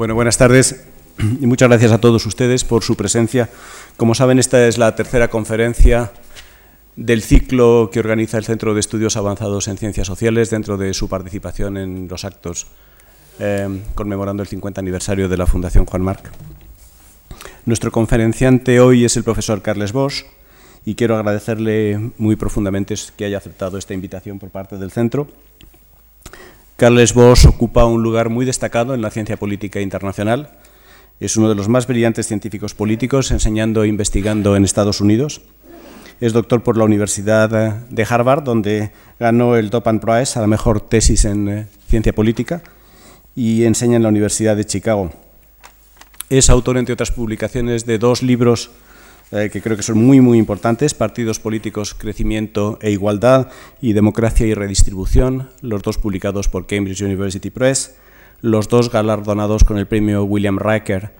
Bueno, buenas tardes y muchas gracias a todos ustedes por su presencia. Como saben, esta es la tercera conferencia del ciclo que organiza el Centro de Estudios Avanzados en Ciencias Sociales dentro de su participación en los actos eh, conmemorando el 50 aniversario de la Fundación Juan Marc. Nuestro conferenciante hoy es el profesor Carles Bosch y quiero agradecerle muy profundamente que haya aceptado esta invitación por parte del centro. Carles Bosch ocupa un lugar muy destacado en la ciencia política internacional. Es uno de los más brillantes científicos políticos enseñando e investigando en Estados Unidos. Es doctor por la Universidad de Harvard, donde ganó el Topan Prize a la mejor tesis en eh, ciencia política y enseña en la Universidad de Chicago. Es autor, entre otras publicaciones, de dos libros eh, que creo que son muy, muy importantes, Partidos Políticos, Crecimiento e Igualdad y Democracia y Redistribución, los dos publicados por Cambridge University Press, los dos galardonados con el premio William Riker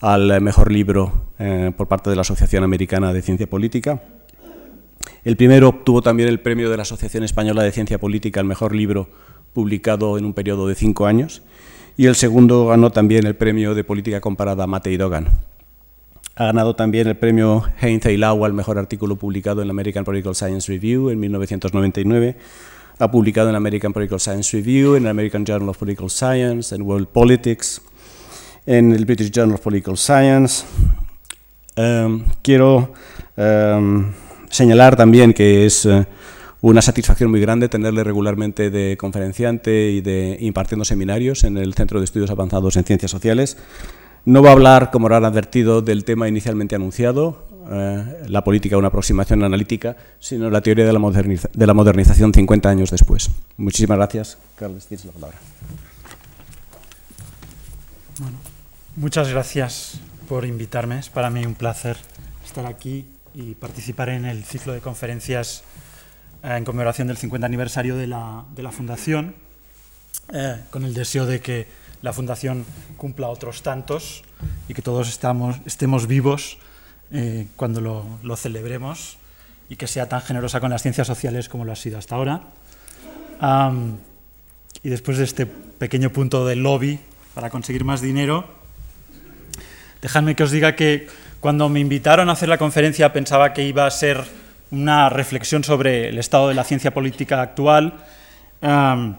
al mejor libro eh, por parte de la Asociación Americana de Ciencia Política. El primero obtuvo también el premio de la Asociación Española de Ciencia Política al mejor libro publicado en un periodo de cinco años y el segundo ganó también el premio de política comparada Matei Dogan. Ha ganado también el premio Heinz Eilau al mejor artículo publicado en la American Political Science Review en 1999. Ha publicado en American Political Science Review, en el American Journal of Political Science, en World Politics, en el British Journal of Political Science. Um, quiero um, señalar también que es uh, una satisfacción muy grande tenerle regularmente de conferenciante y de impartiendo seminarios en el Centro de Estudios Avanzados en Ciencias Sociales. No va a hablar, como han advertido, del tema inicialmente anunciado, eh, la política, una aproximación analítica, sino la teoría de la, de la modernización 50 años después. Muchísimas gracias. Carlos, tienes la palabra. Muchas gracias por invitarme. Es para mí un placer estar aquí y participar en el ciclo de conferencias eh, en conmemoración del 50 aniversario de la, de la Fundación, eh, con el deseo de que la Fundación cumpla otros tantos y que todos estamos, estemos vivos eh, cuando lo, lo, celebremos y que sea tan generosa con las ciencias sociales como lo ha sido hasta ahora. Y después de este pequeño punto del lobby para conseguir más dinero, dejadme que os diga que cuando me invitaron a hacer la conferencia pensaba que iba a ser una reflexión sobre el estado de la ciencia política actual. Uh,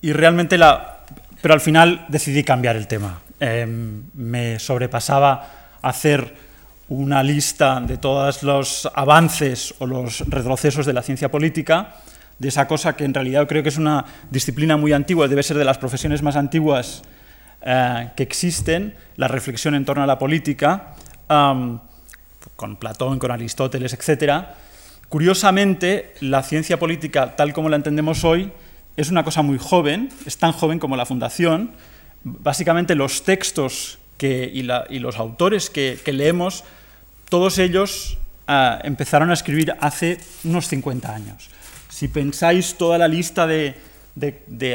y realmente la. Pero al final decidí cambiar el tema. Eh, me sobrepasaba hacer una lista de todos los avances o los retrocesos de la ciencia política, de esa cosa que en realidad creo que es una disciplina muy antigua, debe ser de las profesiones más antiguas eh, que existen, la reflexión en torno a la política. Con Platón, con Aristóteles, etc., curiosamente, la ciencia política, tal como la entendemos hoy, es una cosa muy joven, es tan joven como la Fundación. Básicamente los textos y, los autores que, leemos, todos ellos uh, empezaron a escribir hace unos 50 años. Si pensáis toda la lista de,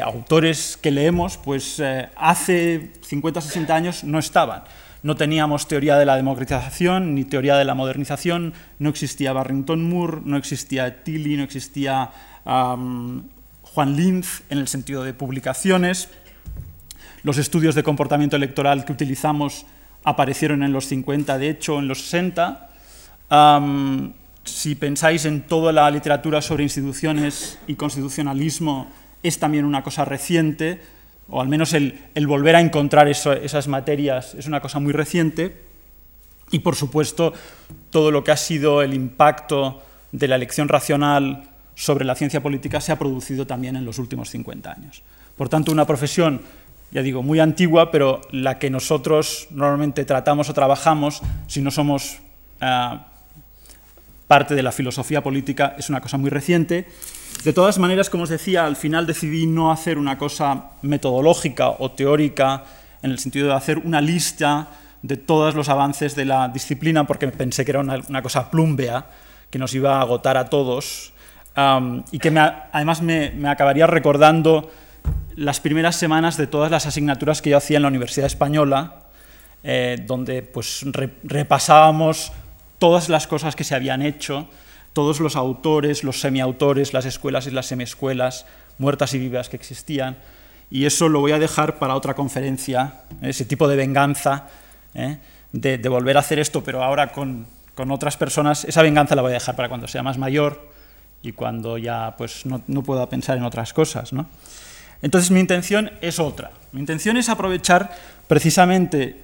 autores que leemos, pues uh, hace 50 60 años no estaban. No teníamos teoría de la democratización ni teoría de la modernización, no existía Barrington Moore, no existía Tilly, no existía Juan Linz en el sentido de publicaciones. Los estudios de comportamiento electoral que utilizamos aparecieron en los 50, de hecho en los 60. Um, si pensáis en toda la literatura sobre instituciones y constitucionalismo, es también una cosa reciente o al menos el, volver a encontrar esas materias es una cosa muy reciente, y por supuesto todo lo que ha sido el impacto de la elección racional sobre la ciencia política se ha producido también en los últimos 50 años. Por tanto, una profesión, ya digo, muy antigua, pero la que nosotros normalmente tratamos o trabajamos, si no somos uh, parte de la filosofía política, es una cosa muy reciente de todas maneras, como os decía, al final decidí no hacer una cosa metodológica o teórica en el sentido de hacer una lista de todos los avances de la disciplina porque pensé que era una, una cosa plumbea que nos iba a agotar a todos um, y que me, además me, me, acabaría recordando las primeras semanas de todas las asignaturas que yo hacía en la Universidad Española, eh, donde pues, re, repasábamos todas las cosas que se habían hecho todos los autores, los semiautores, las escuelas y las semiescuelas, muertas y vivas que existían. y eso lo voy a dejar para otra conferencia, ese tipo de venganza, ¿eh? de, volver a hacer esto, pero ahora con, otras personas, esa venganza la voy a dejar para cuando sea más mayor y cuando ya pues, no, pueda pensar en otras cosas. ¿no? Entonces mi intención es otra. Mi intención es aprovechar precisamente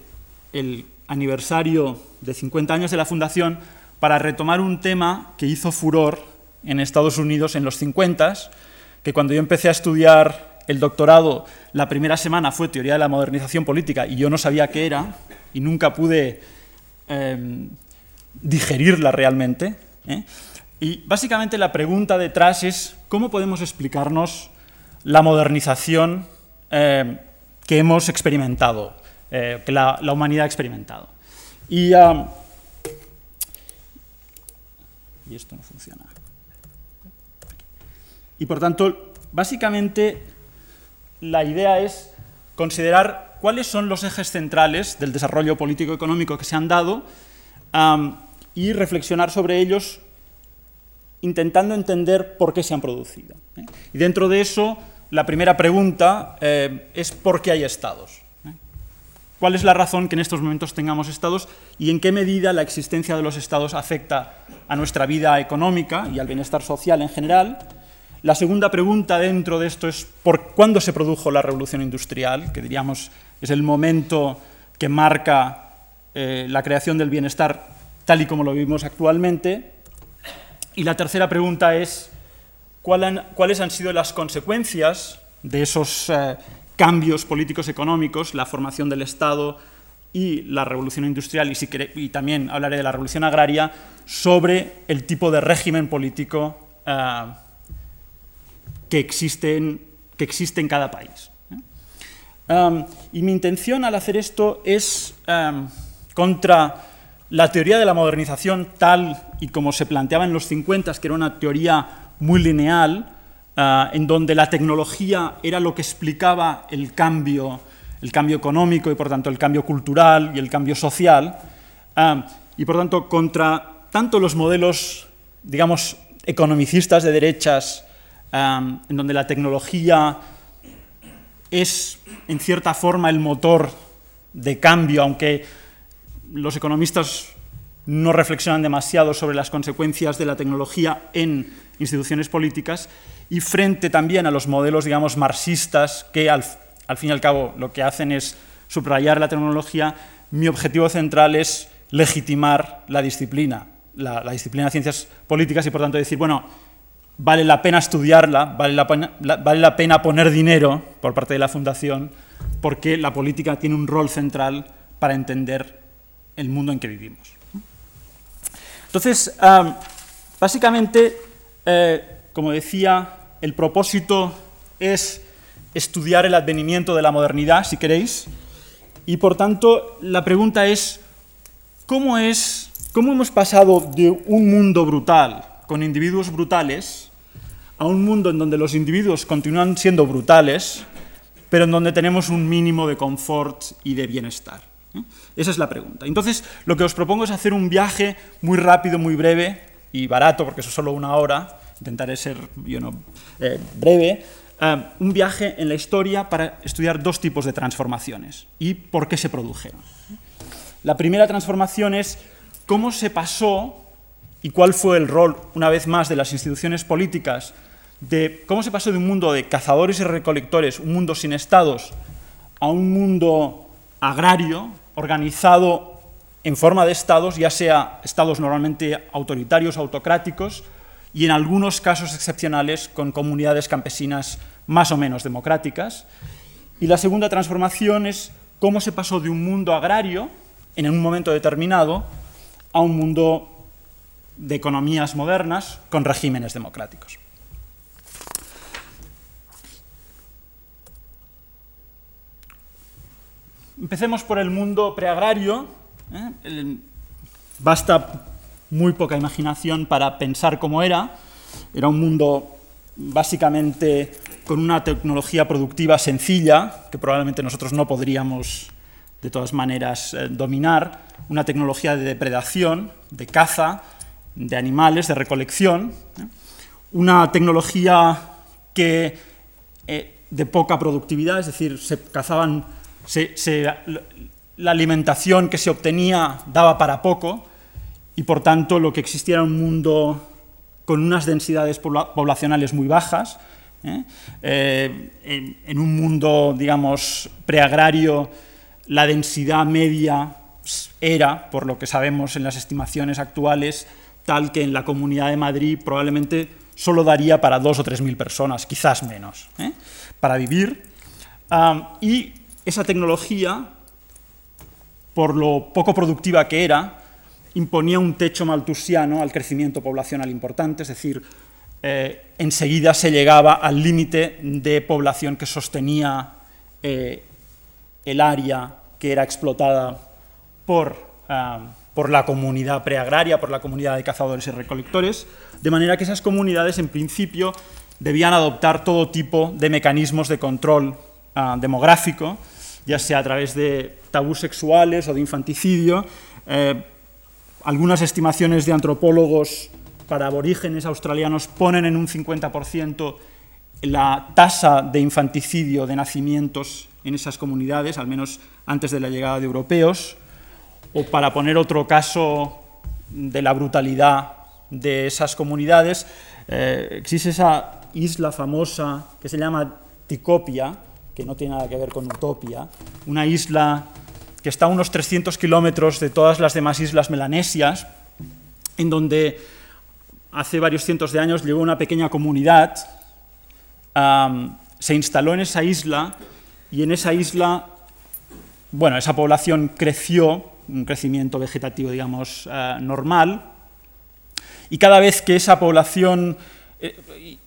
el aniversario de 50 años de la Fundación para retomar un tema que hizo furor en Estados Unidos en los 50, que cuando yo empecé a estudiar el doctorado, la primera semana fue teoría de la modernización política y yo no sabía qué era y nunca pude em, digerirla realmente. ¿eh? Y básicamente la pregunta detrás es cómo podemos explicarnos la modernización em, que hemos experimentado, eh, que la, humanidad ha experimentado. Y esto no funciona. Y por tanto, básicamente la idea es considerar cuáles son los ejes centrales del desarrollo político-económico que se han dado y reflexionar sobre ellos intentando entender por qué se han producido. ¿eh? Y dentro de eso, la primera pregunta eh, es ¿por qué hay estados? ¿eh? ¿Cuál es la razón que en estos momentos tengamos estados y en qué medida la existencia de los estados afecta a nuestra vida económica y al bienestar social en general? La segunda pregunta dentro de esto es ¿por cuándo se produjo la revolución industrial? Que diríamos es el momento que marca la creación del bienestar tal y como lo vivimos actualmente. Y la tercera pregunta es ¿cuáles han sido las consecuencias de esos eh, cambios políticos económicos, la formación del Estado y la revolución industrial, y, también hablaré de la revolución agraria, sobre el tipo de régimen político eh, que existen, que existe en cada país. ¿eh? y mi intención al hacer esto es contra la teoría de la modernización tal y como se planteaba en los 50, que era una teoría muy lineal, ah, en donde la tecnología era lo que explicaba el cambio, el cambio económico y por tanto el cambio cultural y el cambio social, y por tanto contra tanto los modelos, digamos, economicistas de derechas en donde la tecnología es, en cierta forma, el motor de cambio, aunque los economistas no reflexionan demasiado sobre las consecuencias de la tecnología en instituciones políticas, y frente también a los modelos, digamos, marxistas, que al, fin y al cabo lo que hacen es subrayar la tecnología, mi objetivo central es legitimar la disciplina, la, la disciplina de ciencias políticas, y por tanto decir, bueno, vale la pena estudiarla, vale la, pena, vale la pena poner dinero por parte de la Fundación, porque la política tiene un rol central para entender el mundo en que vivimos. Entonces, básicamente, eh, como decía, el propósito es estudiar el advenimiento de la modernidad, si queréis, y por tanto la pregunta es, ¿cómo, es, cómo hemos pasado de un mundo brutal, con individuos brutales, a un mundo en donde los individuos continúan siendo brutales, pero en donde tenemos un mínimo de confort y de bienestar. Esa es la pregunta. Entonces, lo que os propongo es hacer un viaje muy rápido, muy breve y barato, porque eso es solo una hora, intentaré ser eh, breve, eh, un viaje en la historia para estudiar dos tipos de transformaciones y por qué se produjeron. La primera transformación es cómo se pasó y cuál fue el rol, una vez más, de las instituciones políticas de cómo se pasó de un mundo de cazadores y recolectores, un mundo sin estados, a un mundo agrario, organizado en forma de estados, ya sea estados normalmente autoritarios, autocráticos, y en algunos casos excepcionales con comunidades campesinas más o menos democráticas. Y la segunda transformación es cómo se pasó de un mundo agrario, en un momento determinado, a un mundo de economías modernas con regímenes democráticos. Empecemos por el mundo preagrario. ¿eh? basta muy poca imaginación para pensar cómo era. Era un mundo básicamente con una tecnología productiva sencilla, que probablemente nosotros no podríamos de todas maneras eh, dominar, una tecnología de depredación, de caza, de animales, de recolección, ¿eh? una tecnología que de poca productividad, es decir, se cazaban, la alimentación que se obtenía daba para poco y por tanto lo que existía era un mundo con unas densidades poblacionales muy bajas, ¿eh? Eh, en, un mundo, digamos, preagrario, la densidad media era, por lo que sabemos en las estimaciones actuales, tal que en la Comunidad de Madrid probablemente solo daría para dos o tres mil personas, quizás menos, ¿eh? para vivir. y esa tecnología, por lo poco productiva que era, imponía un techo maltusiano al crecimiento poblacional importante, es decir, eh, enseguida se llegaba al límite de población que sostenía eh, el área que era explotada por, ah, por la comunidad preagraria, por la comunidad de cazadores y recolectores, de manera que esas comunidades en principio debían adoptar todo tipo de mecanismos de control ah, demográfico, ya sea a través de tabús sexuales o de infanticidio. Eh, algunas estimaciones de antropólogos para aborígenes australianos ponen en un 50% la tasa de infanticidio de nacimientos en esas comunidades, al menos antes de la llegada de europeos, o para poner otro caso de la brutalidad de esas comunidades, eh, existe esa isla famosa que se llama Ticopia, que no tiene nada que ver con Utopia, una isla que está a unos 300 kilómetros de todas las demás islas melanesias, en donde hace varios cientos de años llegó una pequeña comunidad, se instaló en esa isla y en esa isla, bueno, esa población creció, un crecimiento vegetativo, digamos, eh, normal, y cada vez que esa población, eh,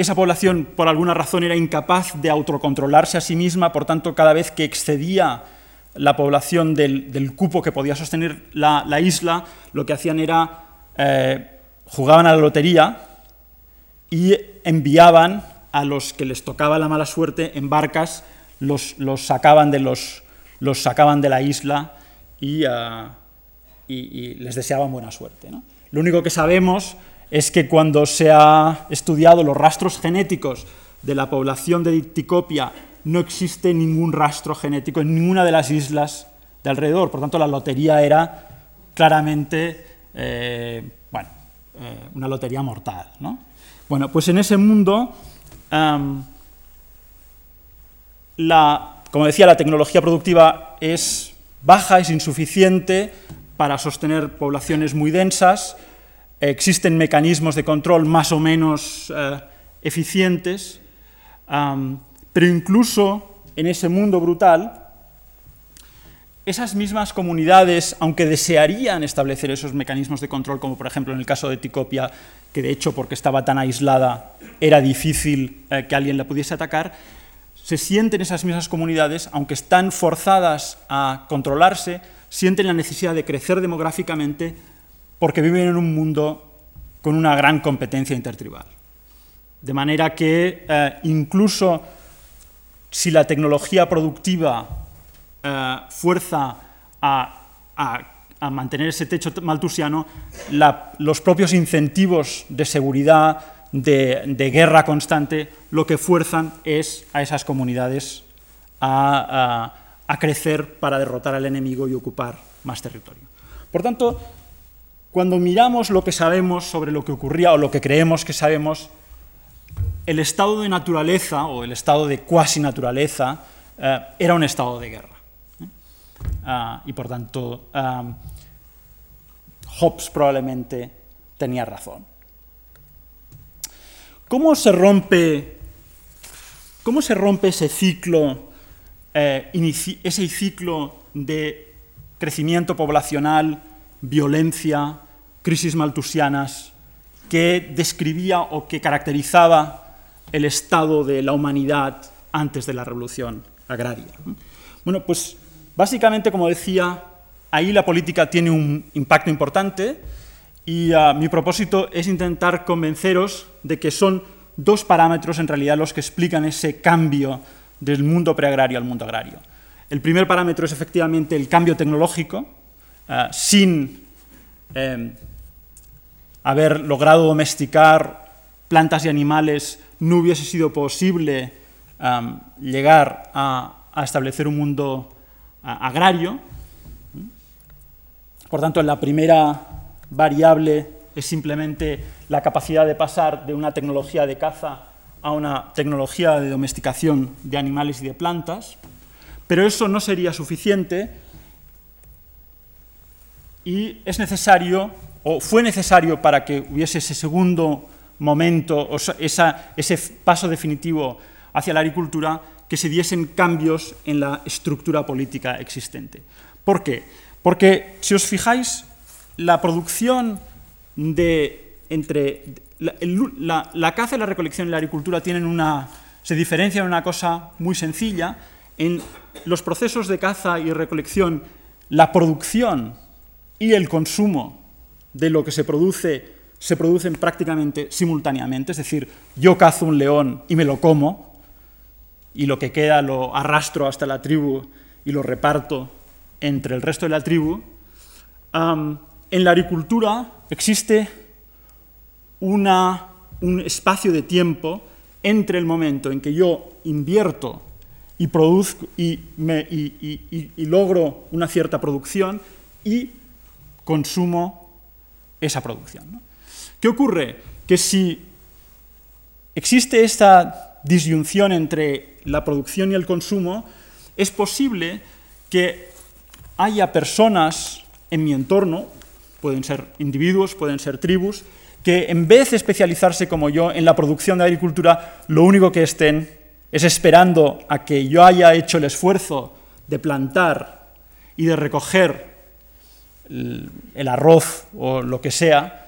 esa población por alguna razón era incapaz de autocontrolarse a sí misma, por tanto, cada vez que excedía la población del, cupo que podía sostener la, isla, lo que hacían era eh, jugaban a la lotería y enviaban a los que les tocaba la mala suerte en barcas, los, los sacaban, de los, los sacaban de la isla y, ah, les deseaban buena suerte. Lo único que sabemos es que cuando se ha estudiado los rastros genéticos de la población de Ticopia, no existe ningún rastro genético en ninguna de las islas de alrededor. Por tanto, la lotería era claramente eh, eh, una lotería mortal. ¿no? Bueno, pues en ese mundo, la, como decía, la tecnología productiva es baja, es insuficiente para sostener poblaciones muy densas, existen mecanismos de control más o menos eh, eficientes, pero incluso en ese mundo brutal esas mismas comunidades, aunque desearían establecer esos mecanismos de control, como por ejemplo en el caso de Ticopia, que de hecho porque estaba tan aislada era difícil eh, que alguien la pudiese atacar, se sienten esas mismas comunidades, aunque están forzadas a controlarse, sienten la necesidad de crecer demográficamente porque viven en un mundo con una gran competencia intertribal. De manera que eh, incluso si la tecnología productiva eh, fuerza a, mantener ese techo maltusiano, los propios incentivos de seguridad, de, guerra constante, lo que fuerzan es a esas comunidades a, crecer para derrotar al enemigo y ocupar más territorio. Por tanto, cuando miramos lo que sabemos sobre lo que ocurría o lo que creemos que sabemos, el estado de naturaleza o el estado de cuasi naturaleza eh, era un estado de guerra. Ah, y por tanto Hobbes probablemente tenía razón. ¿Cómo se rompe, cómo se rompe ese ciclo, eh, ese ciclo de crecimiento poblacional, violencia, crisis maltusianas que describía o que caracterizaba el estado de la humanidad antes de la revolución agraria? Bueno, pues Básicamente, como decía, ahí la política tiene un impacto importante y ah, mi propósito es intentar convenceros de que son dos parámetros en realidad los que explican ese cambio del mundo preagrario al mundo agrario. El primer parámetro es efectivamente el cambio tecnológico. Ah, sin em, haber logrado domesticar plantas y animales, no hubiese sido posible llegar a, establecer un mundo agrario. Por tanto, la primera variable es simplemente la capacidad de pasar de una tecnología de caza a una tecnología de domesticación de animales y de plantas, pero eso no sería suficiente y es necesario, o fue necesario para que hubiese ese segundo momento, o ese paso definitivo hacia la agricultura, que se diesen cambios en la estructura política existente. ¿Por qué? Porque, si os fijáis, la producción de entre la, caza y la recolección y la agricultura tienen una, se diferencian en una cosa muy sencilla. En los procesos de caza y recolección, la producción y el consumo de lo que se produce se producen prácticamente simultáneamente, es decir, yo cazo un león y me lo como, y lo que queda lo arrastro hasta la tribu y lo reparto entre el resto de la tribu. en la agricultura existe una, un espacio de tiempo entre el momento en que yo invierto y, produzco, y, y logro una cierta producción y consumo esa producción. ¿Qué ocurre? Que si existe esta disyunción entre la producción y el consumo, es posible que haya personas en mi entorno, pueden ser individuos, pueden ser tribus, que en vez de especializarse como yo en la producción de agricultura, lo único que estén es esperando a que yo haya hecho el esfuerzo de plantar y de recoger el arroz o lo que sea,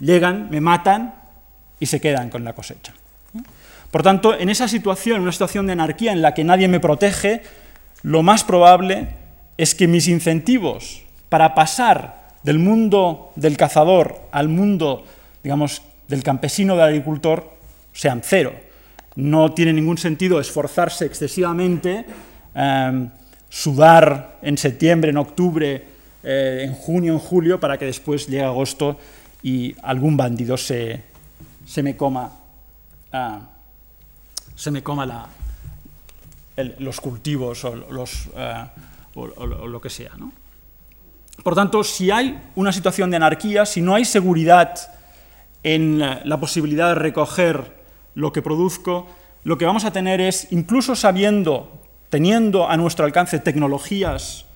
llegan, me matan y se quedan con la cosecha. Por tanto, en esa situación, una situación de anarquía en la que nadie me protege, lo más probable es que mis incentivos para pasar del mundo del cazador al mundo, digamos, del campesino, del agricultor, sean cero. No tiene ningún sentido esforzarse excesivamente, em, sudar en septiembre, en octubre, eh, en junio, en julio, para que después llegue agosto y algún bandido se, me coma, ah, se me coma los cultivos o, los, ah, lo que sea. Por tanto, si hay una situación de anarquía, si no hay seguridad en la posibilidad de recoger lo que produzco, lo que vamos a tener es, incluso sabiendo, teniendo a nuestro alcance tecnologías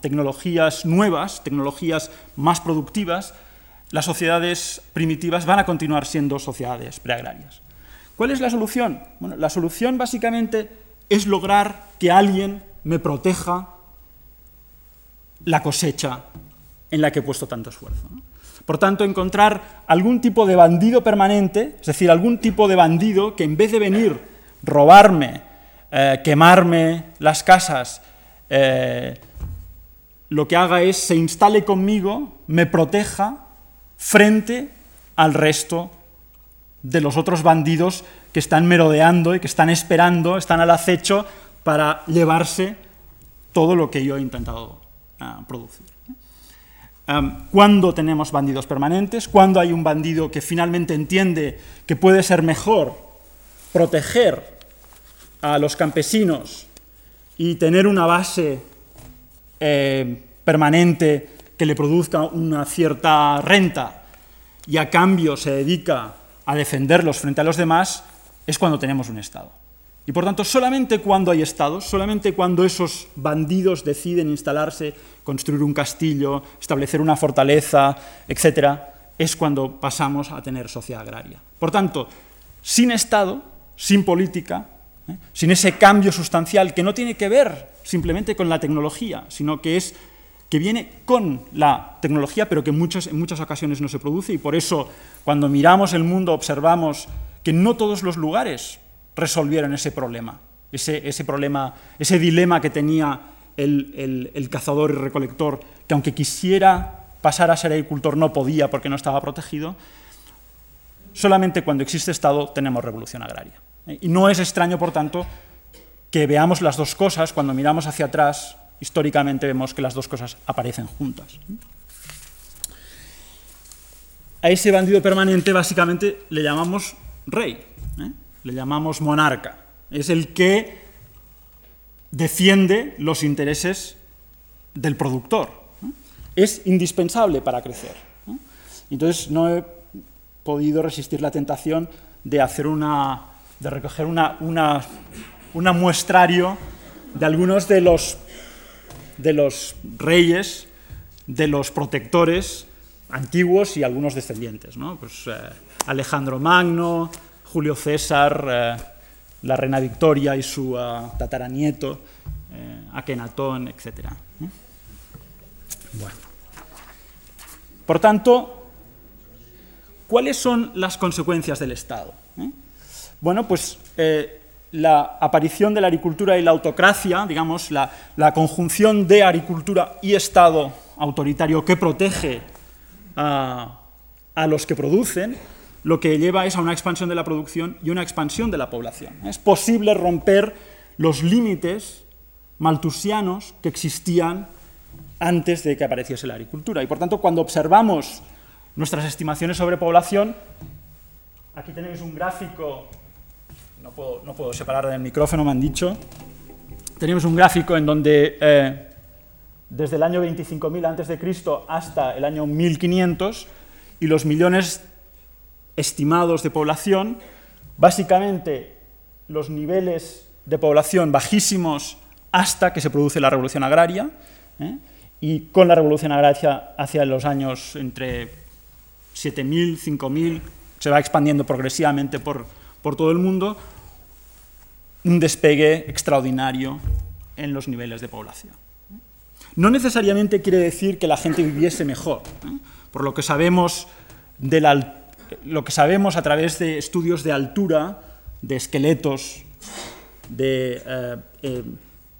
tecnologías nuevas, tecnologías más productivas, las sociedades primitivas van a continuar siendo sociedades preagrarias. ¿Cuál es la solución? Bueno, la solución básicamente es lograr que alguien me proteja la cosecha en la que he puesto tanto esfuerzo. Por tanto, encontrar algún tipo de bandido permanente, es decir, algún tipo de bandido que en vez de venir, robarme, eh, quemarme las casas, eh, lo que haga es se instale conmigo, me proteja frente al resto de los otros bandidos que están merodeando y que están esperando, están al acecho para llevarse todo lo que yo he intentado ah, producir. ¿Cuándo tenemos bandidos permanentes? ¿Cuándo hay un bandido que finalmente entiende que puede ser mejor proteger a los campesinos y tener una base eh, permanente que le produzca una cierta renta y a cambio se dedica a defenderlos frente a los demás, es cuando tenemos un Estado. Y por tanto, solamente cuando hay Estados, solamente cuando esos bandidos deciden instalarse, construir un castillo, establecer una fortaleza, etc., es cuando pasamos a tener sociedad agraria. Por tanto, sin Estado, sin política, ¿eh? sin ese cambio sustancial que no tiene que ver simplemente con la tecnología, sino que es que viene con la tecnología, pero que en muchas, en muchas ocasiones no se produce, y por eso cuando miramos el mundo observamos que no todos los lugares resolvieron ese problema, ese, problema, ese dilema que tenía el, el, cazador y recolector, que aunque quisiera pasar a ser agricultor no podía porque no estaba protegido, solamente cuando existe Estado tenemos revolución agraria. Y no es extraño, por tanto, que veamos las dos cosas cuando miramos hacia atrás históricamente vemos que las dos cosas aparecen juntas. A ese bandido permanente básicamente le llamamos rey. ¿eh? le llamamos monarca. Es el que defiende los intereses del productor. Es indispensable para crecer. Entonces no he podido resistir la tentación de hacer una, de recoger una, una, muestrario de algunos de los, de los reyes, de los protectores antiguos y algunos descendientes. ¿no? Pues, eh, Alejandro Magno, Julio César, eh, la reina Victoria y su eh, tataranieto, Akenatón, etc. Bueno. Por tanto, ¿cuáles son las consecuencias del Estado? Bueno, pues la aparición de la agricultura y la autocracia, digamos, la, conjunción de agricultura y Estado autoritario que protege a, los que producen, lo que lleva es a una expansión de la producción y una expansión de la población. Es posible romper los límites maltusianos que existían antes de que apareciese la agricultura. Y por tanto, cuando observamos nuestras estimaciones sobre población, aquí tenemos un gráfico, no puedo, separar del micrófono, me han dicho, tenemos un gráfico en donde eh, desde el año 25.000 a.C. hasta el año 1500 y los millones estimados de población, básicamente los niveles de población bajísimos hasta que se produce la revolución agraria, ¿eh? y con la revolución agraria hacia los años entre 7.000, 5.000, se va expandiendo progresivamente por, por todo el mundo, un despegue extraordinario en los niveles de población no necesariamente quiere decir que la gente viviese mejor. ¿eh? Por lo que sabemos de lo que sabemos a través de estudios de altura, de esqueletos, de, eh, eh,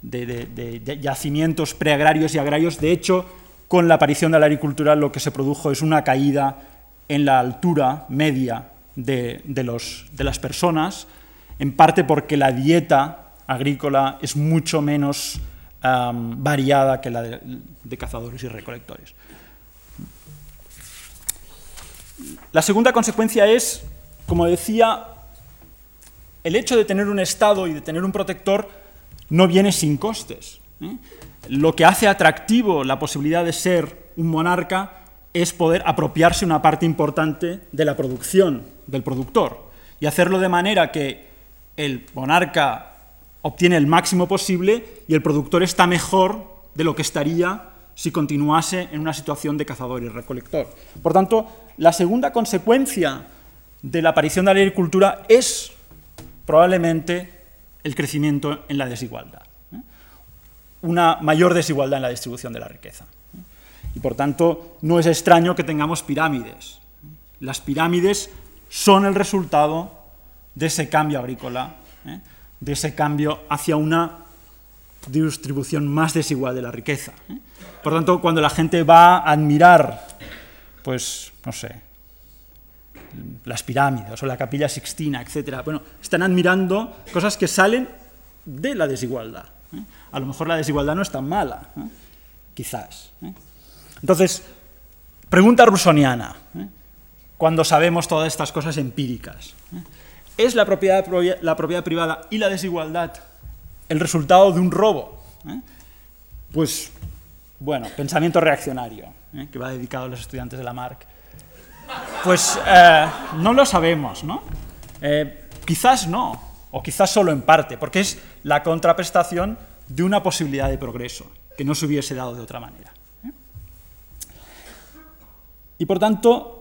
de yacimientos preagrarios y agrarios, de hecho, con la aparición de la agricultura lo que se produjo es una caída en la altura media de, de las personas, en parte porque la dieta agrícola es mucho menos variada que la de, cazadores y recolectores. La segunda consecuencia es, como decía, el hecho de tener un Estado y de tener un protector no viene sin costes. ¿eh? Lo que hace atractivo la posibilidad de ser un monarca es poder apropiarse una parte importante de la producción del productor y hacerlo de manera que el monarca obtiene el máximo posible y el productor está mejor de lo que estaría si continuase en una situación de cazador y recolector. Por tanto, la segunda consecuencia de la aparición de la agricultura es probablemente el crecimiento en la desigualdad, ¿eh? una mayor desigualdad en la distribución de la riqueza. ¿eh? Y por tanto, no es extraño que tengamos pirámides. Las pirámides son el resultado de ese cambio agrícola. ¿eh? de ese cambio hacia una distribución más desigual de la riqueza. ¿eh? Por tanto, cuando la gente va a admirar, pues, no sé, las pirámides o la capilla sixtina, etc., bueno, están admirando cosas que salen de la desigualdad. ¿eh? A lo mejor la desigualdad no es tan mala, quizás. Entonces, pregunta rusoniana, cuando sabemos todas estas cosas empíricas. ¿Es la propiedad, la propiedad privada y la desigualdad el resultado de un robo? ¿Eh? Pues, bueno, pensamiento reaccionario, ¿eh? que va dedicado a los estudiantes de la Marc. Pues eh, no lo sabemos, ¿no? quizás no, o quizás solo en parte, porque es la contraprestación de una posibilidad de progreso que no se hubiese dado de otra manera. Y por tanto,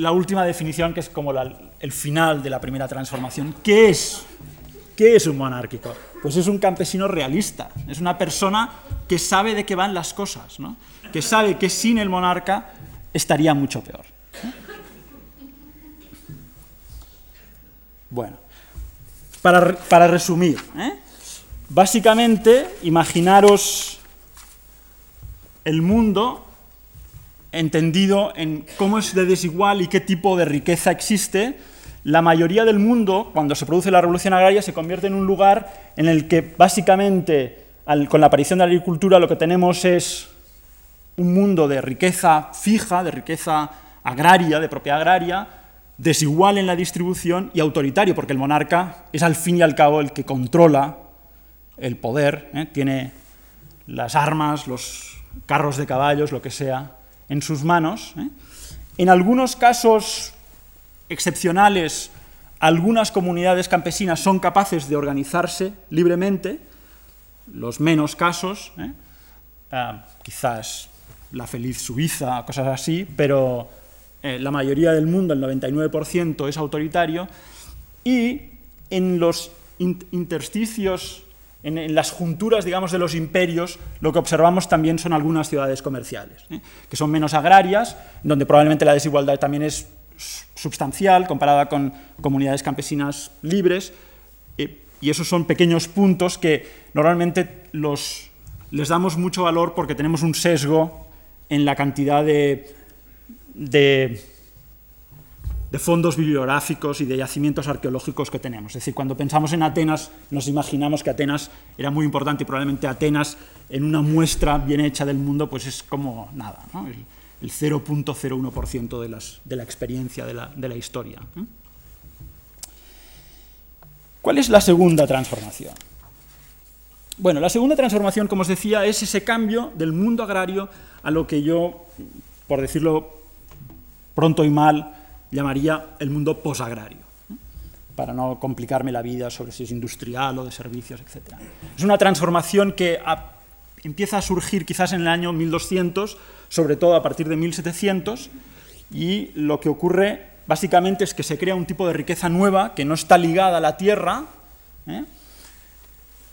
la última definición, que es como el final de la primera transformación. ¿Qué es? ¿Qué es un monárquico? Pues es un campesino realista, es una persona que sabe de qué van las cosas, que sabe que sin el monarca estaría mucho peor. Bueno, para, resumir, ¿eh? básicamente imaginaros el mundo entendido en cómo es de desigual y qué tipo de riqueza existe, la mayoría del mundo, cuando se produce la revolución agraria, se convierte en un lugar en el que básicamente con la aparición de la agricultura lo que tenemos es un mundo de riqueza fija, de riqueza agraria, de propiedad agraria, desigual en la distribución y autoritario, porque el monarca es al fin y al cabo el que controla el poder, ¿eh? tiene las armas, los carros de caballos, lo que sea, en sus manos. ¿eh? En algunos casos excepcionales, algunas comunidades campesinas son capaces de organizarse libremente, los menos casos, ¿eh? ah, quizás la feliz Suiza, cosas así, pero eh, la mayoría del mundo, el 99%, es autoritario, y en los intersticios, en, las junturas, digamos, de los imperios, lo que observamos también son algunas ciudades comerciales, ¿eh? que son menos agrarias, donde probablemente la desigualdad también es sustancial comparada con comunidades campesinas libres, eh, y esos son pequeños puntos que normalmente los, les damos mucho valor porque tenemos un sesgo en la cantidad de, fondos bibliográficos y de yacimientos arqueológicos que tenemos. Es decir, cuando pensamos en Atenas, nos imaginamos que Atenas era muy importante y probablemente Atenas, en una muestra bien hecha del mundo, pues es como nada, el, 0.01% de, de, la experiencia de la, historia. ¿Cuál es la segunda transformación? Bueno, la segunda transformación, como os decía, es ese cambio del mundo agrario a lo que yo, por decirlo pronto y mal llamaría el mundo posagrario, para no complicarme la vida sobre si es industrial o de servicios, etc. Es una transformación que empieza a surgir quizás en el año 1200, sobre todo a partir de 1700, y lo que ocurre básicamente es que se crea un tipo de riqueza nueva que no está ligada a la tierra, ¿eh?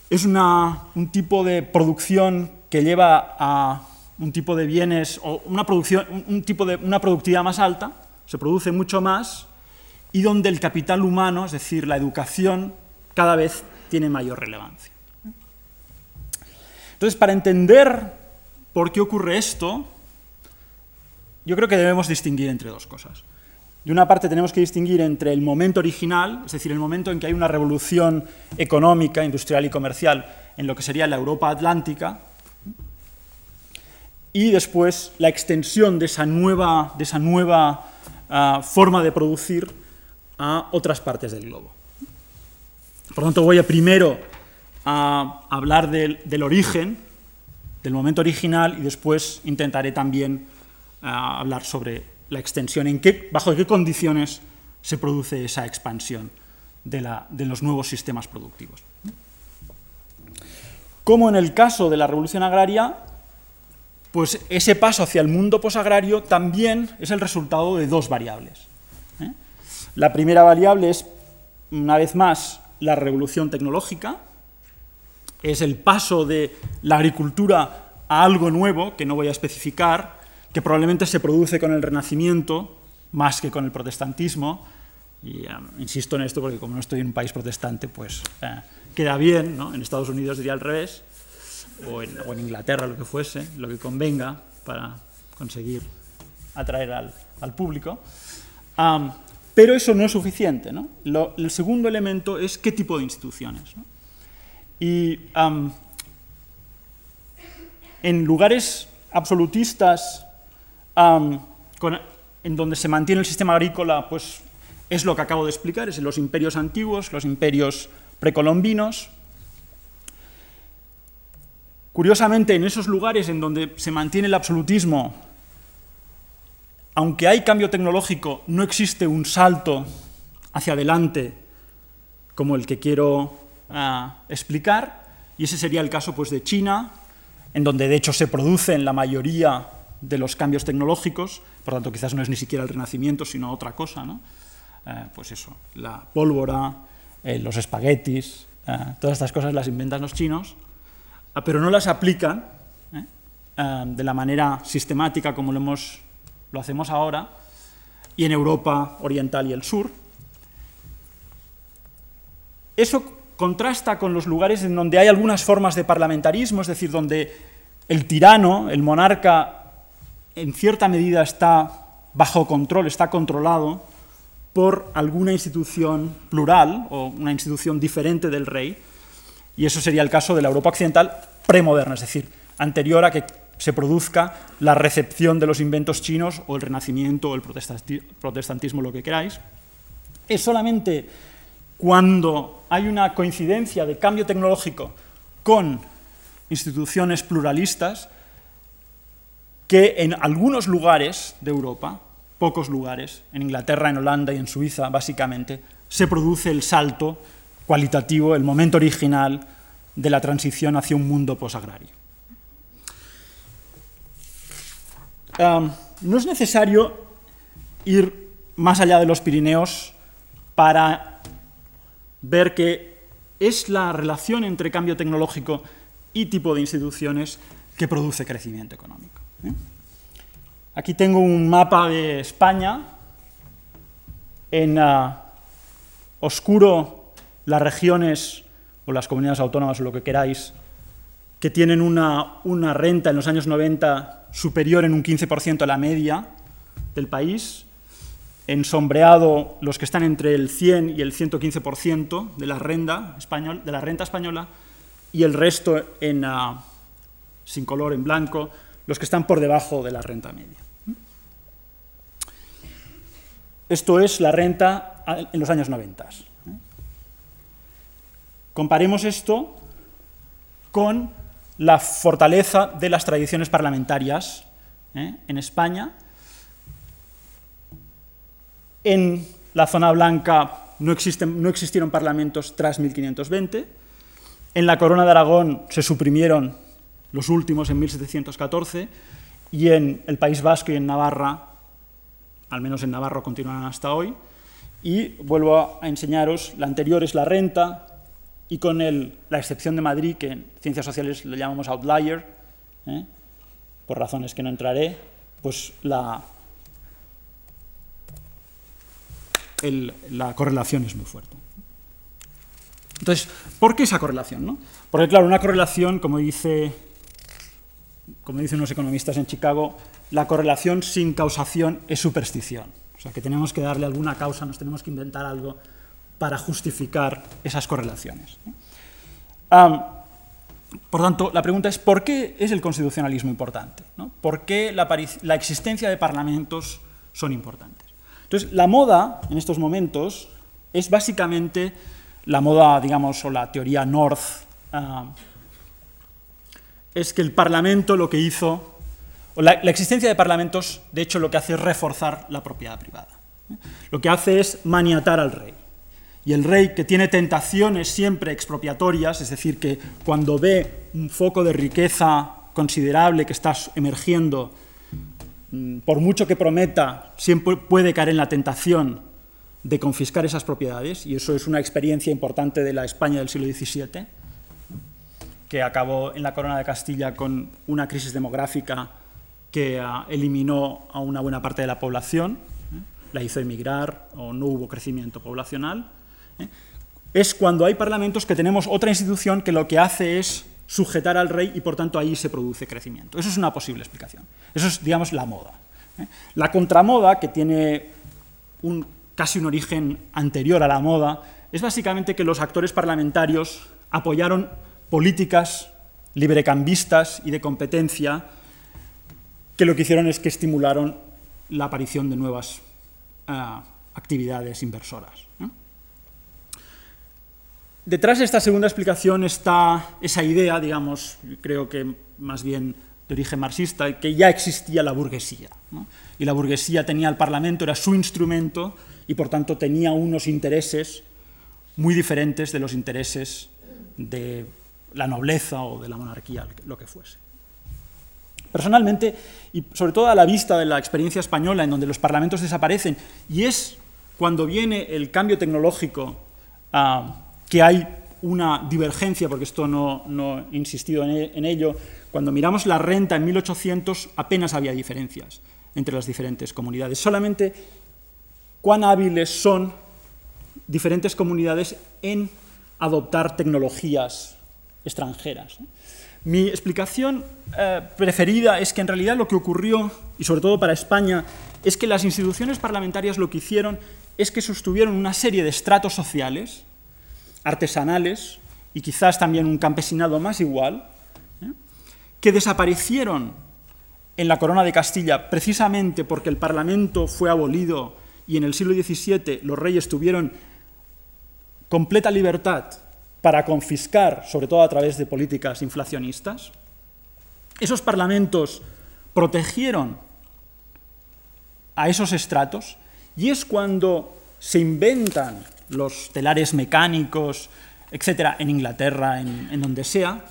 es un tipo de producción que lleva a un tipo de bienes o una, producción, un tipo de una productividad más alta, se produce mucho más, y donde el capital humano, es decir, la educación, cada vez tiene mayor relevancia. Entonces, para entender por qué ocurre esto, yo creo que debemos distinguir entre dos cosas. De una parte tenemos que distinguir entre el momento original, es decir, el momento en que hay una revolución económica, industrial y comercial en lo que sería la Europa atlántica, y después la extensión de esa nueva, de esa nueva forma de producir a otras partes del globo. Por tanto, voy a primero a hablar del, origen, del momento original, y después intentaré también ah, hablar sobre la extensión, en qué, bajo qué condiciones se produce esa expansión de los nuevos sistemas productivos. Como en el caso de la revolución agraria, pues ese paso hacia el mundo posagrario también es el resultado de dos variables. ¿eh? La primera variable es, una vez más, la revolución tecnológica, es el paso de la agricultura a algo nuevo, que no voy a especificar, que probablemente se produce con el Renacimiento más que con el protestantismo, y eh, insisto en esto porque como no estoy en un país protestante, pues eh, queda bien, ¿no? en Estados Unidos diría al revés, o en, Inglaterra, lo que fuese, lo que convenga para conseguir atraer al, público. pero eso no es suficiente. el segundo elemento es qué tipo de instituciones. Y en lugares absolutistas en donde se mantiene el sistema agrícola, pues es lo que acabo de explicar, es en los imperios antiguos, los imperios precolombinos, Curiosamente, en esos lugares en donde se mantiene el absolutismo, aunque hay cambio tecnológico, no existe un salto hacia adelante como el que quiero ah, explicar, y ese sería el caso pues, de China, en donde de hecho se producen la mayoría de los cambios tecnológicos, por tanto quizás no es ni siquiera el renacimiento, sino otra cosa, ¿no? Eh, pues eso, la pólvora, eh, los espaguetis, eh, todas estas cosas las inventan los chinos, pero no las aplican ¿eh? ah, de la manera sistemática como lo, hemos, lo hacemos ahora, y en Europa Oriental y el Sur. Eso contrasta con los lugares en donde hay algunas formas de parlamentarismo, es decir, donde el tirano, el monarca, en cierta medida está bajo control, está controlado por alguna institución plural o una institución diferente del rey, y eso sería el caso de la Europa occidental premoderna, es decir, anterior a que se produzca la recepción de los inventos chinos o el renacimiento o el protestantismo, lo que queráis. Es solamente cuando hay una coincidencia de cambio tecnológico con instituciones pluralistas que en algunos lugares de Europa, pocos lugares, en Inglaterra, en Holanda y en Suiza básicamente, se produce el salto cualitativo, el momento original de la transición hacia un mundo posagrario. no es necesario ir más allá de los Pirineos para ver que es la relación entre cambio tecnológico y tipo de instituciones que produce crecimiento económico. ¿eh? Aquí tengo un mapa de España. En ah, oscuro las regiones o las comunidades autónomas o lo que queráis que tienen una, una renta en los años 90 superior en un 15% a la media del país. En sombreado los que están entre el 100 y el 115% de la, renta español, de la renta española y el resto en, ah, sin color, en blanco, los que están por debajo de la renta media. Esto es la renta en los años 90. Comparemos esto con la fortaleza de las tradiciones parlamentarias ¿eh? en España. En la zona blanca no, no existieron parlamentos tras 1520. En la Corona de Aragón se suprimieron los últimos en 1714 y en el País Vasco y en Navarra, al menos en Navarro continúan hasta hoy. Y vuelvo a enseñaros, la anterior es la renta, y con la excepción de Madrid, que en ciencias sociales lo llamamos outlier, ¿eh? por razones que no entraré, pues la, la correlación es muy fuerte. Entonces, ¿por qué esa correlación? Porque, claro, una correlación, como, dice, como dicen unos economistas en Chicago, la correlación sin causación es superstición. O sea, que tenemos que darle alguna causa, nos tenemos que inventar algo para justificar esas correlaciones. por tanto, la pregunta es ¿por qué es el constitucionalismo importante? ¿Por qué la, existencia de parlamentos son importantes? Entonces, la moda en estos momentos es básicamente la moda, digamos, o la teoría North, es que el Parlamento lo que hizo, o la, existencia de parlamentos, de hecho, lo que hace es reforzar la propiedad privada. Lo que hace es maniatar al rey. Y el rey, que tiene tentaciones siempre expropiatorias, es decir, que cuando ve un foco de riqueza considerable que está emergiendo, mm, por mucho que prometa, siempre puede caer en la tentación de confiscar esas propiedades, y eso es una experiencia importante de la España del siglo XVII, que acabó en la corona de Castilla con una crisis demográfica que ah, eliminó a una buena parte de la población, ¿eh? la hizo emigrar o no hubo crecimiento poblacional. Es cuando hay parlamentos que tenemos otra institución que lo que hace es sujetar al rey y por tanto ahí se produce crecimiento. Eso es una posible explicación. Eso es, digamos, la moda. ¿eh? La contramoda, que tiene un, casi un origen anterior a la moda, es básicamente que los actores parlamentarios apoyaron políticas librecambistas y de competencia que lo que hicieron es que estimularon la aparición de nuevas uh, actividades inversoras. Detrás de esta segunda explicación está esa idea, digamos, creo que más bien de origen marxista, que ya existía la burguesía. Y la burguesía tenía el Parlamento, era su instrumento, y por tanto tenía unos intereses muy diferentes de los intereses de la nobleza o de la monarquía, lo que fuese. Personalmente, y sobre todo a la vista de la experiencia española, en donde los parlamentos desaparecen, y es cuando viene el cambio tecnológico a que hay una divergencia, porque esto no, he insistido e, en ello, cuando miramos la renta en 1800 apenas había diferencias entre las diferentes comunidades. Solamente cuán hábiles son diferentes comunidades en adoptar tecnologías extranjeras. Mi explicación eh, preferida es que en realidad lo que ocurrió, y sobre todo para España, es que las instituciones parlamentarias lo que hicieron es que sostuvieron una serie de estratos sociales, artesanales y quizás también un campesinado más igual, ¿eh? que desaparecieron en la corona de Castilla precisamente porque el Parlamento fue abolido y en el siglo XVII los reyes tuvieron completa libertad para confiscar, sobre todo a través de políticas inflacionistas, esos parlamentos protegieron a esos estratos y es cuando se inventan los telares mecánicos, etcétera, en Inglaterra, en, donde sea,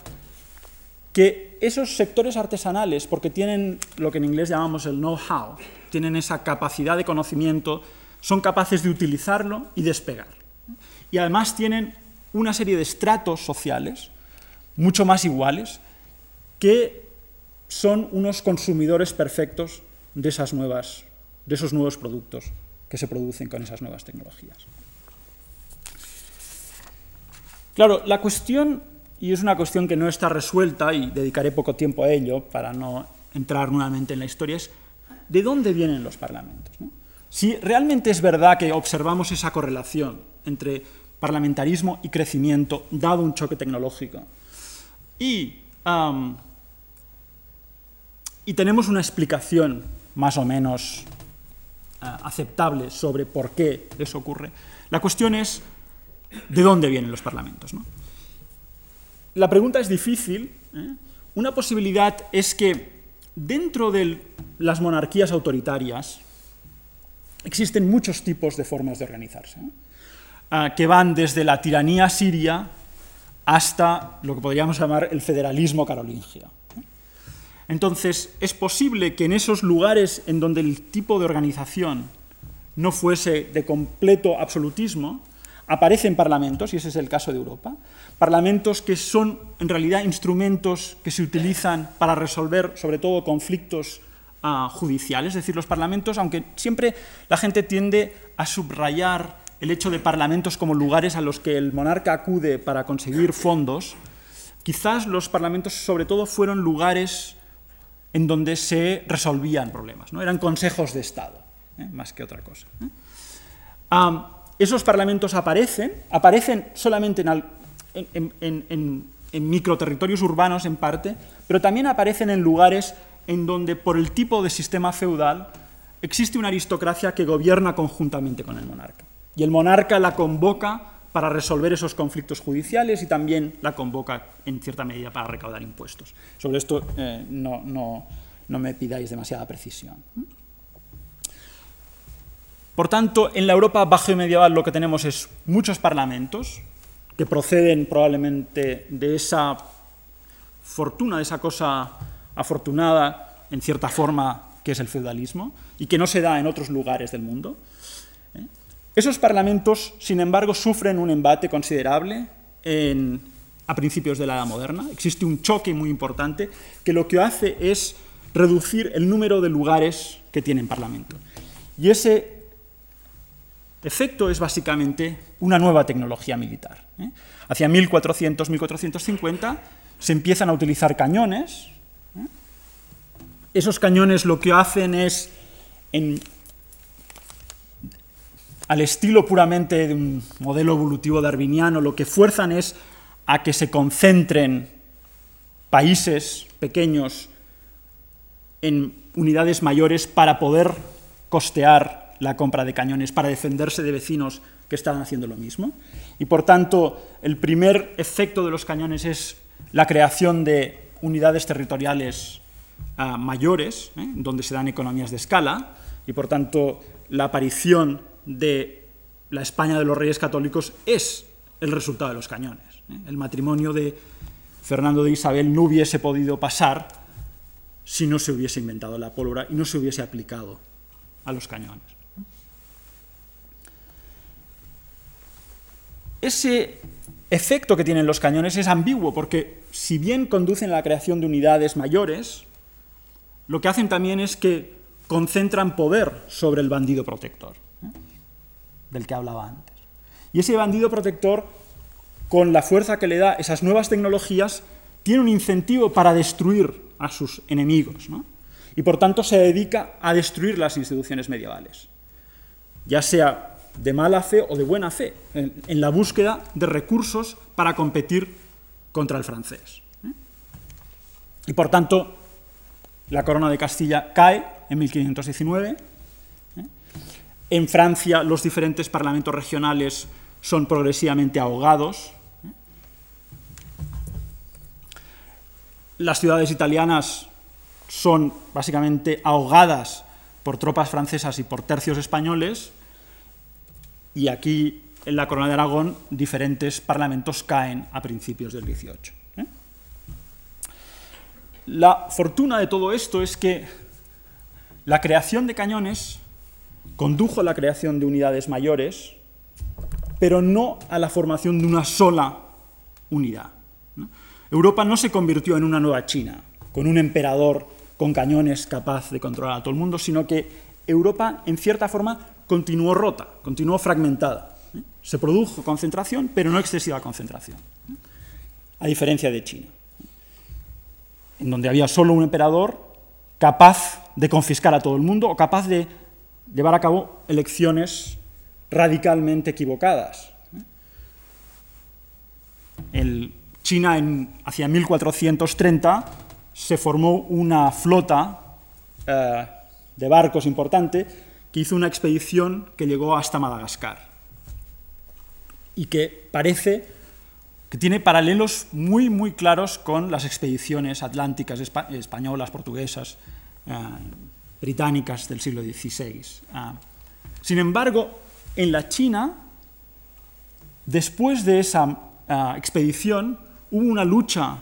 que esos sectores artesanales, porque tienen lo que en inglés llamamos el know-how, tienen esa capacidad de conocimiento, son capaces de utilizarlo y despegar. Y además tienen una serie de estratos sociales mucho más iguales que son unos consumidores perfectos de, esas nuevas, de esos nuevos productos que se producen con esas nuevas tecnologías. Claro, la cuestión, y es una cuestión que no está resuelta, y dedicaré poco tiempo a ello para no entrar nuevamente en la historia, es de dónde vienen los parlamentos. Si realmente es verdad que observamos esa correlación entre parlamentarismo y crecimiento, dado un choque tecnológico, y y tenemos una explicación más o menos eh, aceptable sobre por qué eso ocurre. La cuestión es de dónde vienen los parlamentos. La pregunta es difícil. ¿eh? Una posibilidad es que dentro de las monarquías autoritarias existen muchos tipos de formas de organizarse, ah, que van desde la tiranía siria hasta lo que podríamos llamar el federalismo carolingio. Entonces, es posible que en esos lugares en donde el tipo de organización no fuese de completo absolutismo, aparecen parlamentos, y ese es el caso de Europa, parlamentos que son en realidad instrumentos que se utilizan para resolver sobre todo conflictos uh, judiciales, es decir, los parlamentos, aunque siempre la gente tiende a subrayar el hecho de parlamentos como lugares a los que el monarca acude para conseguir fondos, quizás los parlamentos sobre todo fueron lugares en donde se resolvían problemas, ¿no? eran consejos de Estado, ¿eh? más que otra cosa. ¿eh? Esos parlamentos aparecen, aparecen solamente en, microterritorios urbanos en parte, pero también aparecen en lugares en donde por el tipo de sistema feudal existe una aristocracia que gobierna conjuntamente con el monarca. Y el monarca la convoca para resolver esos conflictos judiciales y también la convoca en cierta medida para recaudar impuestos. Sobre esto eh, no, no, me pidáis demasiada precisión. Por tanto, en la Europa bajo y medieval lo que tenemos es muchos parlamentos que proceden probablemente de esa fortuna, de esa cosa afortunada, en cierta forma, que es el feudalismo, y que no se da en otros lugares del mundo. Esos parlamentos, sin embargo, sufren un embate considerable a principios de la Edad Moderna. Existe un choque muy importante que lo que hace es reducir el número de lugares que tienen parlamento. Y ese efecto es básicamente una nueva tecnología militar. ¿eh? Hacia 1400-1450 se empiezan a utilizar cañones. ¿eh? Esos cañones lo que hacen es, al estilo puramente de un modelo evolutivo darwiniano, lo que fuerzan es a que se concentren países pequeños en unidades mayores para poder costear la compra de cañones, para defenderse de vecinos que estaban haciendo lo mismo. Y por tanto, el primer efecto de los cañones es la creación de unidades territoriales ah, mayores, ¿eh? donde se dan economías de escala, y por tanto la aparición de la España de los Reyes Católicos es el resultado de los cañones. ¿eh? El matrimonio de Fernando de Isabel no hubiese podido pasar si no se hubiese inventado la pólvora y no se hubiese aplicado a los cañones. Ese efecto que tienen los cañones es ambiguo porque si bien conducen a la creación de unidades mayores, lo que hacen también es que concentran poder sobre el bandido protector del que hablaba antes. Y ese bandido protector, con la fuerza que le da esas nuevas tecnologías, tiene un incentivo para destruir a sus enemigos. Y por tanto se dedica a destruir las instituciones medievales, ya sea de mala fe o de buena fe, en, la búsqueda de recursos para competir contra el francés. ¿eh? Y por tanto, la corona de Castilla cae en 1519 En Francia los diferentes parlamentos regionales son progresivamente ahogados. Las ciudades italianas son básicamente ahogadas por tropas francesas y por tercios españoles. Y aquí, en la Corona de Aragón, diferentes parlamentos caen a principios del 18. ¿eh? La fortuna de todo esto es que la creación de cañones condujo a la creación de unidades mayores, pero no a la formación de una sola unidad. Europa no se convirtió en una nueva China, con un emperador con cañones capaz de controlar a todo el mundo, sino que Europa, en cierta forma, continuó rota, continuó fragmentada. Se produjo concentración, pero no excesiva concentración, a diferencia de China, en donde había solo un emperador capaz de confiscar a todo el mundo o capaz de llevar a cabo elecciones radicalmente equivocadas. China, en, hacia 1430, se formó una flota eh, de barcos importante que hizo una expedición que llegó hasta Madagascar y que parece que tiene paralelos muy, muy claros con las expediciones atlánticas españolas, portuguesas, eh, británicas del siglo XVI. Ah, sin embargo, en la China, después de esa ah, expedición, hubo una lucha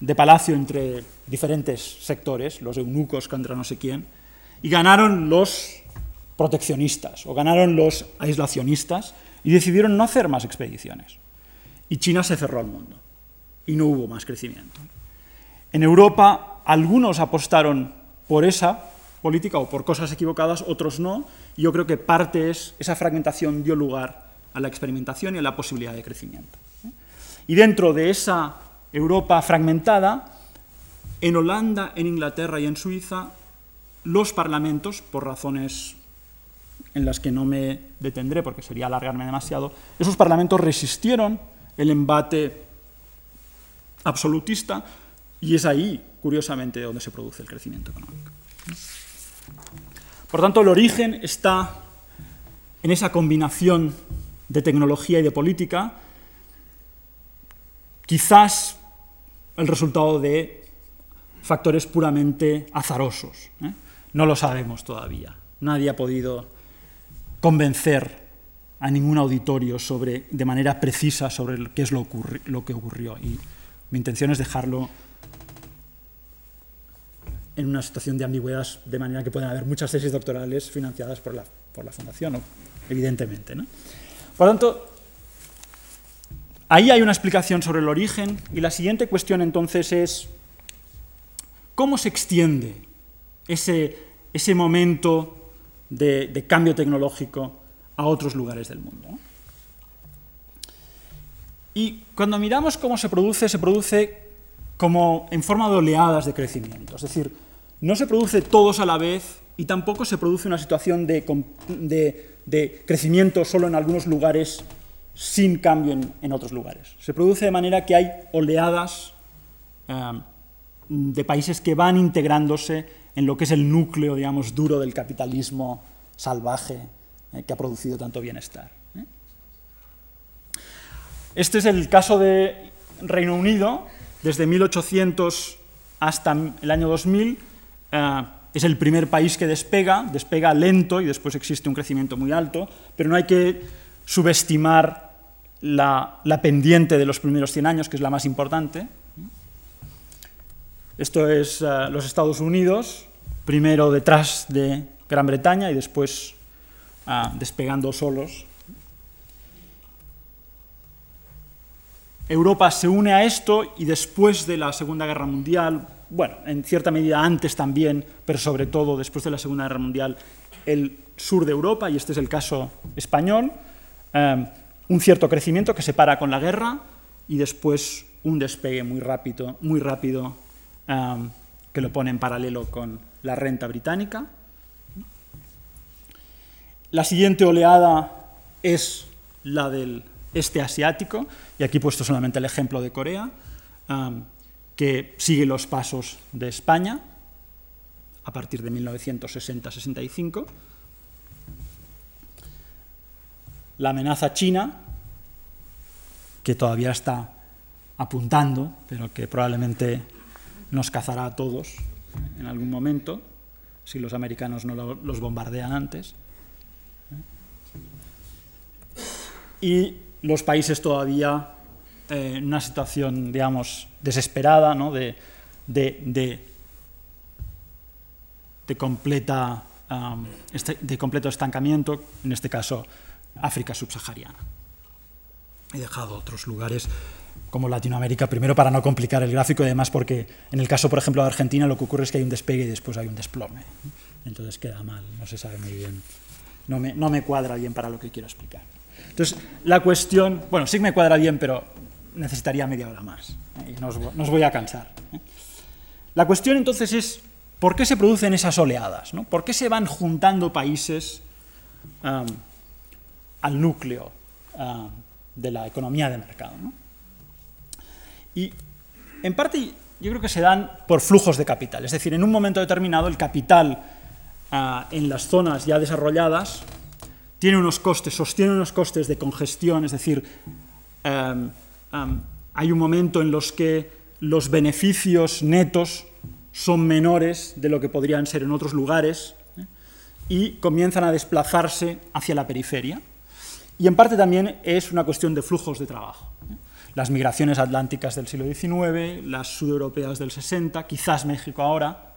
de palacio entre diferentes sectores, los eunucos contra no sé quién, y ganaron los proteccionistas o ganaron los aislacionistas y decidieron no hacer más expediciones. Y China se cerró al mundo y no hubo más crecimiento. En Europa algunos apostaron por esa política o por cosas equivocadas, otros no. Yo creo que parte es esa fragmentación dio lugar a la experimentación y a la posibilidad de crecimiento. Y dentro de esa Europa fragmentada, en Holanda, en Inglaterra y en Suiza, los parlamentos, por razones en las que no me detendré porque sería alargarme demasiado, esos parlamentos resistieron el embate absolutista y es ahí, curiosamente, donde se produce el crecimiento económico. Por tanto, el origen está en esa combinación de tecnología y de política, quizás el resultado de factores puramente azarosos. ¿eh? No lo sabemos todavía. Nadie ha podido convencer a ningún auditorio sobre, de manera precisa sobre qué es lo, que ocurrió. Y mi intención es dejarlo en una situación de ambigüedad, de manera que pueden haber muchas tesis doctorales financiadas por la, por la Fundación, evidentemente. ¿no? Por lo tanto, ahí hay una explicación sobre el origen y la siguiente cuestión entonces es, ¿cómo se extiende ese, ese momento de, de cambio tecnológico a otros lugares del mundo? Y cuando miramos cómo se produce, se produce como en forma de oleadas de crecimiento. Es decir, no se produce todos a la vez y tampoco se produce una situación de, crecimiento solo en algunos lugares sin cambio en, otros lugares. Se produce de manera que hay oleadas eh, de países que van integrándose en lo que es el núcleo, digamos, duro del capitalismo salvaje eh, que ha producido tanto bienestar. ¿eh? Este es el caso de Reino Unido, desde 1800 hasta el año 2000, eh, es el primer país que despega, despega lento y después existe un crecimiento muy alto, pero no hay que subestimar la, pendiente de los primeros 100 años, que es la más importante. Esto es eh, los Estados Unidos, primero detrás de Gran Bretaña y después eh, despegando solos. Europa se une a esto y después de la Segunda Guerra Mundial, bueno, en cierta medida antes también, pero sobre todo después de la Segunda Guerra Mundial, el sur de Europa, y este es el caso español, eh, un cierto crecimiento que se para con la guerra y después un despegue muy rápido, muy rápido que lo pone en paralelo con la renta británica. La siguiente oleada es la del este asiático, y aquí he puesto solamente el ejemplo de Corea. Que sigue los pasos de España a partir de 1960-65. la amenaza china, que todavía está apuntando, pero que probablemente nos cazará a todos en algún momento, si los americanos no los bombardean antes. Y los países todavía eh, en una situación, digamos, desesperada, ¿no? de, de, de, completa, este, de completo estancamiento, en este caso África subsahariana. He dejado otros lugares como Latinoamérica, primero para no complicar el gráfico y además porque en el caso, por ejemplo, de Argentina lo que ocurre es que hay un despegue y después hay un desplome. Entonces queda mal, no se sabe muy bien, no me, no me cuadra bien para lo que quiero explicar. Entonces, la cuestión, bueno, sí me cuadra bien, pero necesitaría media hora más ¿eh? y no os, voy a cansar. ¿eh? La cuestión entonces es, ¿por qué se producen esas oleadas? ¿no? ¿Por qué se van juntando países al núcleo de la economía de mercado? Y en parte yo creo que se dan por flujos de capital, es decir, en un momento determinado el capital ah, en las zonas ya desarrolladas tiene unos costes, sostiene unos costes de congestión, es decir, em, em, hay un momento en los que los beneficios netos son menores de lo que podrían ser en otros lugares ¿eh? y comienzan a desplazarse hacia la periferia. Y en parte también es una cuestión de flujos de trabajo. ¿eh? Las migraciones atlánticas del siglo XIX, las sudeuropeas del 60, quizás México ahora.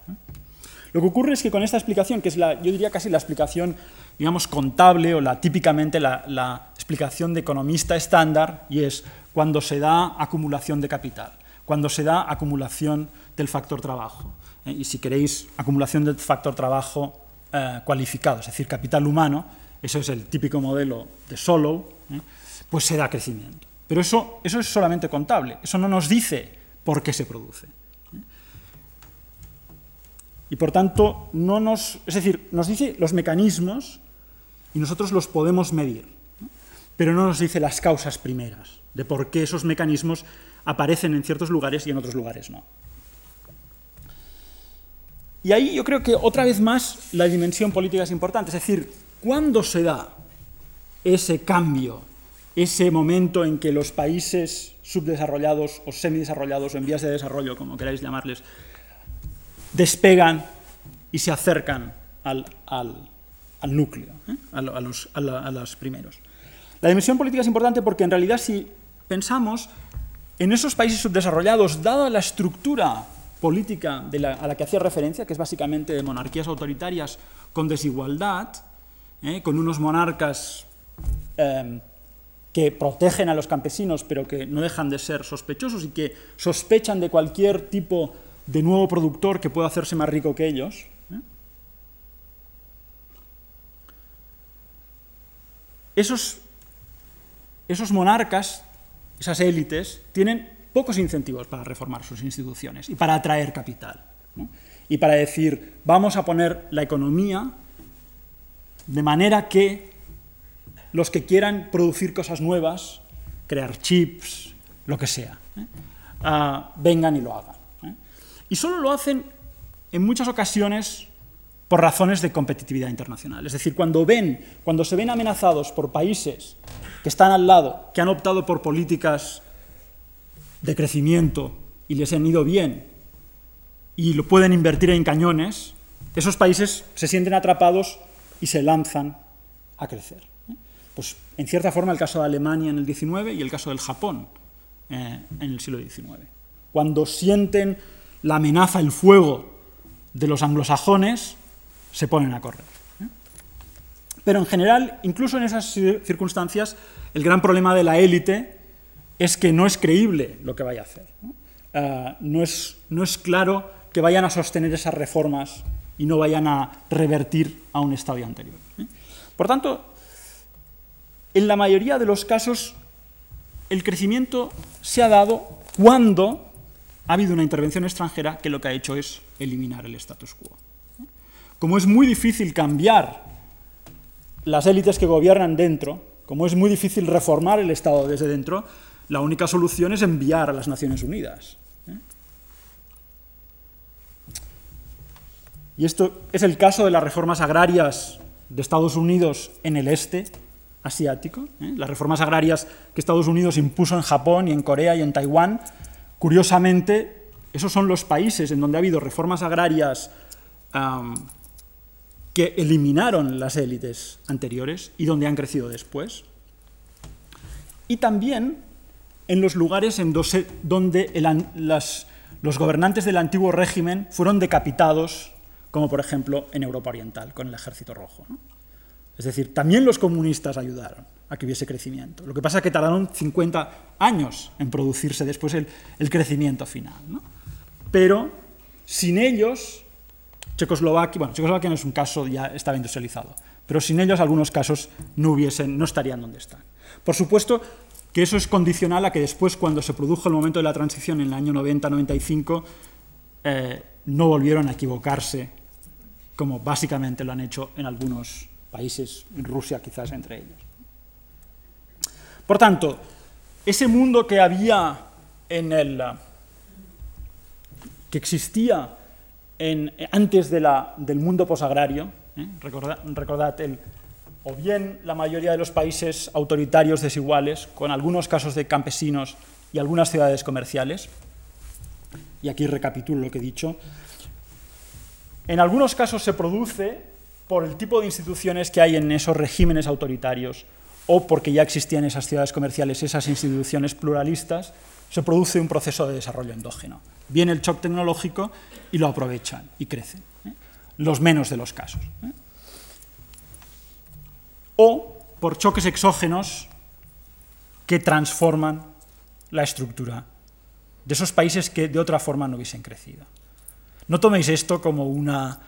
Lo que ocurre es que con esta explicación, que es la, yo diría casi la explicación, digamos, contable o la típicamente la, explicación de economista estándar, y es cuando se da acumulación de capital, cuando se da acumulación del factor trabajo. ¿eh? Y si queréis, acumulación del factor trabajo eh, cualificado, es decir, capital humano, eso es el típico modelo de Solow, ¿eh? pues se da crecimiento. Pero eso, eso es solamente contable, eso no nos dice por qué se produce. Y por tanto, no nos, es decir, nos dice los mecanismos y nosotros los podemos medir, pero no nos dice las causas primeras de por qué esos mecanismos aparecen en ciertos lugares y en otros lugares no. Y ahí yo creo que otra vez más la dimensión política es importante, es decir, ¿cuándo se da ese cambio ese momento en que los países subdesarrollados o semidesarrollados o en vías de desarrollo, como queráis llamarles, despegan y se acercan al, núcleo, ¿eh? a, los, los, primeros. La dimensión política es importante porque en realidad si pensamos en esos países subdesarrollados, dada la estructura política a la que hacía referencia, que es básicamente de monarquías autoritarias con desigualdad, ¿eh? con unos monarcas eh, que protegen a los campesinos, pero que no dejan de ser sospechosos y que sospechan de cualquier tipo de nuevo productor que pueda hacerse más rico que ellos. ¿eh? Esos, esos monarcas, esas élites, tienen pocos incentivos para reformar sus instituciones y para atraer capital. Y para decir, vamos a poner la economía de manera que los que quieran producir cosas nuevas, crear chips, lo que sea, ¿eh? ah, vengan y lo hagan. ¿eh? Y solo lo hacen en muchas ocasiones por razones de competitividad internacional. Es decir, cuando ven, cuando se ven amenazados por países que están al lado, que han optado por políticas de crecimiento y les han ido bien y lo pueden invertir en cañones, esos países se sienten atrapados y se lanzan a crecer. Pues en cierta forma el caso de Alemania en el XIX y el caso del Japón eh, en el siglo XIX. Cuando sienten la amenaza, el fuego de los anglosajones, se ponen a correr. ¿eh? Pero en general, incluso en esas circunstancias, el gran problema de la élite es que no es creíble lo que vaya a hacer. ¿no? Eh, es, no es claro que vayan a sostener esas reformas y no vayan a revertir a un estado anterior. Por tanto, en la mayoría de los casos el crecimiento se ha dado cuando ha habido una intervención extranjera que lo que ha hecho es eliminar el status quo. Como es muy difícil cambiar las élites que gobiernan dentro, como es muy difícil reformar el Estado desde dentro, la única solución es enviar a las Naciones Unidas. Y esto es el caso de las reformas agrarias de Estados Unidos en el este, asiático. ¿eh? Las reformas agrarias que Estados Unidos impuso en Japón y en Corea y en Taiwán, curiosamente, esos son los países en donde ha habido reformas agrarias que eliminaron las élites anteriores y donde han crecido después. Y también en los lugares en donde los gobernantes del antiguo régimen fueron decapitados, como por ejemplo en Europa Oriental, con el Ejército Rojo. Es decir, también los comunistas ayudaron a que hubiese crecimiento. Lo que pasa es que tardaron 50 años en producirse después el, crecimiento final. Pero sin ellos, Checoslovaquia, bueno, Checoslovaquia no es un caso, ya estaba industrializado, pero sin ellos algunos casos no, hubiesen, no estarían donde están. Por supuesto que eso es condicional a que después, cuando se produjo el momento de la transición en el año 90-95, eh, no volvieron a equivocarse, como básicamente lo han hecho en algunos países, Rusia quizás entre ellos. Por tanto, ese mundo que había en el que existía en, antes de la, del mundo posagrario, ¿eh? recordad, el, o bien la mayoría de los países autoritarios desiguales, con algunos casos de campesinos y algunas ciudades comerciales, y aquí recapitulo lo que he dicho, en algunos casos se produce por el tipo de instituciones que hay en esos regímenes autoritarios o porque ya existían esas ciudades comerciales, esas instituciones pluralistas, se produce un proceso de desarrollo endógeno. Viene el shock tecnológico y lo aprovechan y crecen. ¿eh? Los menos de los casos. ¿eh? O por choques exógenos que transforman la estructura de esos países que de otra forma no hubiesen crecido. No toméis esto como una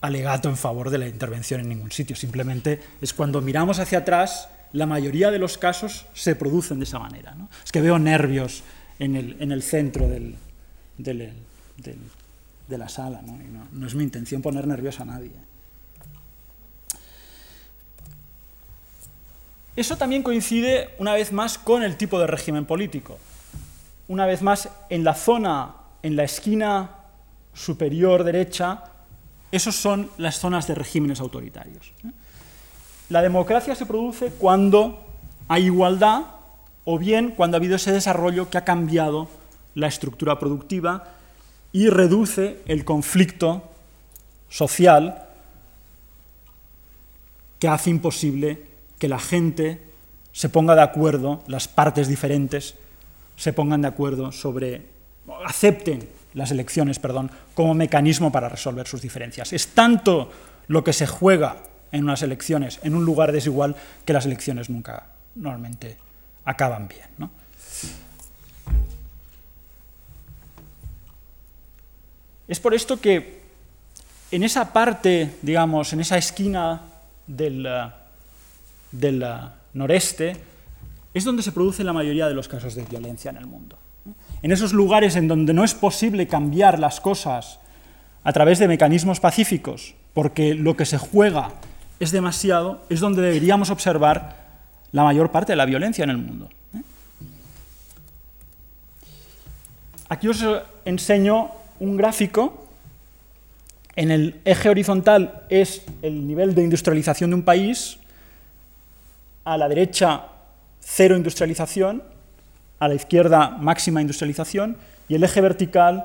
alegato en favor de la intervención en ningún sitio, simplemente es cuando miramos hacia atrás, la mayoría de los casos se producen de esa manera. Es que veo nervios en el, centro de la sala, ¿no? es mi intención poner nervioso a nadie. Eso también coincide una vez más con el tipo de régimen político. Una vez más, en la zona, en la esquina superior derecha, esas son las zonas de regímenes autoritarios. ¿eh? La democracia se produce cuando hay igualdad o bien cuando ha habido ese desarrollo que ha cambiado la estructura productiva y reduce el conflicto social que hace imposible que la gente se ponga de acuerdo, las partes diferentes se pongan de acuerdo sobre, acepten las elecciones, perdón, como mecanismo para resolver sus diferencias. Es tanto lo que se juega en unas elecciones en un lugar desigual que las elecciones nunca normalmente acaban bien. Es por esto que en esa parte, digamos, en esa esquina del, del noreste, es donde se producen la mayoría de los casos de violencia en el mundo en esos lugares en donde no es posible cambiar las cosas a través de mecanismos pacíficos, porque lo que se juega es demasiado, es donde deberíamos observar la mayor parte de la violencia en el mundo. ¿eh? Aquí os enseño un gráfico. En el eje horizontal es el nivel de industrialización de un país, a la derecha cero industrialización a la izquierda máxima industrialización y el eje vertical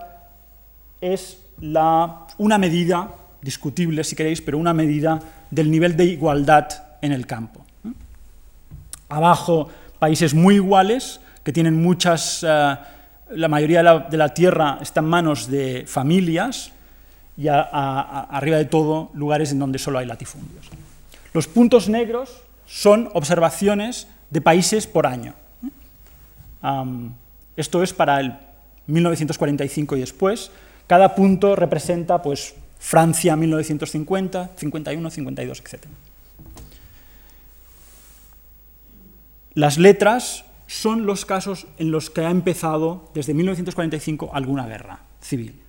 es la, una medida, discutible si queréis, pero una medida del nivel de igualdad en el campo. Abajo, países muy iguales, que tienen muchas, eh, la mayoría de la, tierra está en manos de familias, y arriba de todo, lugares en donde solo hay latifundios. Los puntos negros son observaciones de países por año esto es para el 1945 y después. Cada punto representa pues, Francia 1950, 51, 52, etc. Las letras son los casos en los que ha empezado desde 1945 alguna guerra civil.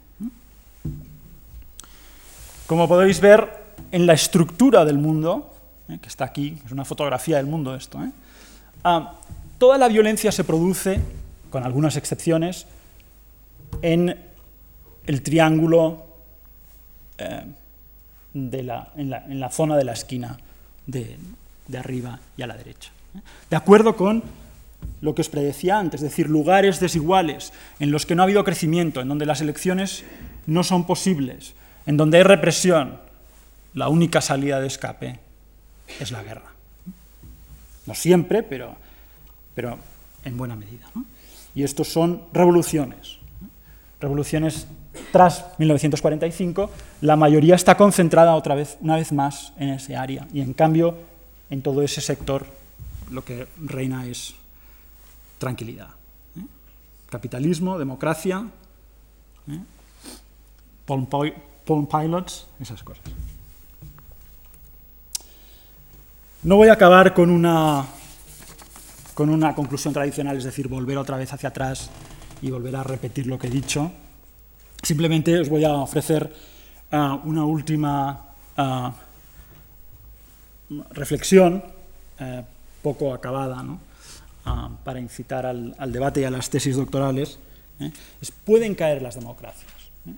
Como podéis ver en la estructura del mundo, ¿eh? que está aquí, es una fotografía del mundo esto, ¿eh? Toda la violencia se produce, con algunas excepciones, en el triángulo eh, en, la, zona de la esquina, de, de arriba y a la derecha. ¿eh? De acuerdo con lo que os predecía antes, es decir, lugares desiguales en los que no ha habido crecimiento, en donde las elecciones no son posibles, en donde hay represión, la única salida de escape es la guerra. No siempre, pero, pero en buena medida. Y estos son revoluciones. Revoluciones tras 1945, la mayoría está concentrada otra vez, una vez más, en ese área. Y en cambio, en todo ese sector, lo que reina es tranquilidad. ¿eh? Capitalismo, democracia, ¿eh? Palm Pilots, esas cosas. No voy a acabar con una, con una conclusión tradicional, es decir, volver otra vez hacia atrás y volver a repetir lo que he dicho. Simplemente os voy a ofrecer uh, una última uh, reflexión, uh, poco acabada, ¿no? para incitar al, debate y a las tesis doctorales. ¿eh? ¿Pueden caer las democracias? ¿eh?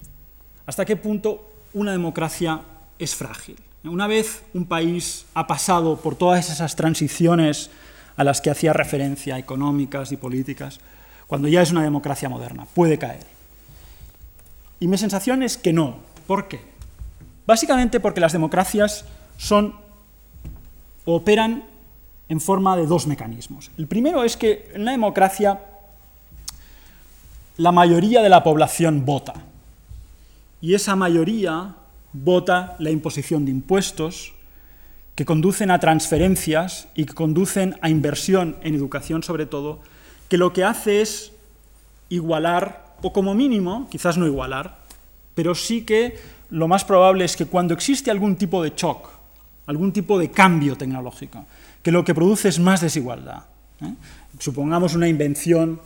¿Hasta qué punto una democracia es frágil? Una vez un país ha pasado por todas esas transiciones a las que hacía referencia, económicas y políticas, cuando ya es una democracia moderna, puede caer. Y mi sensación es que no. ¿Por qué? Básicamente porque las democracias son operan en forma de dos mecanismos. El primero es que en la democracia la mayoría de la población vota. Y esa mayoría vota la imposición de impuestos que conducen a transferencias y que conducen a inversión en educación sobre todo, que lo que hace es igualar, o como mínimo, quizás no igualar, pero sí que lo más probable es que cuando existe algún tipo de shock, algún tipo de cambio tecnológico, que lo que produce es más desigualdad. ¿eh? Supongamos una invención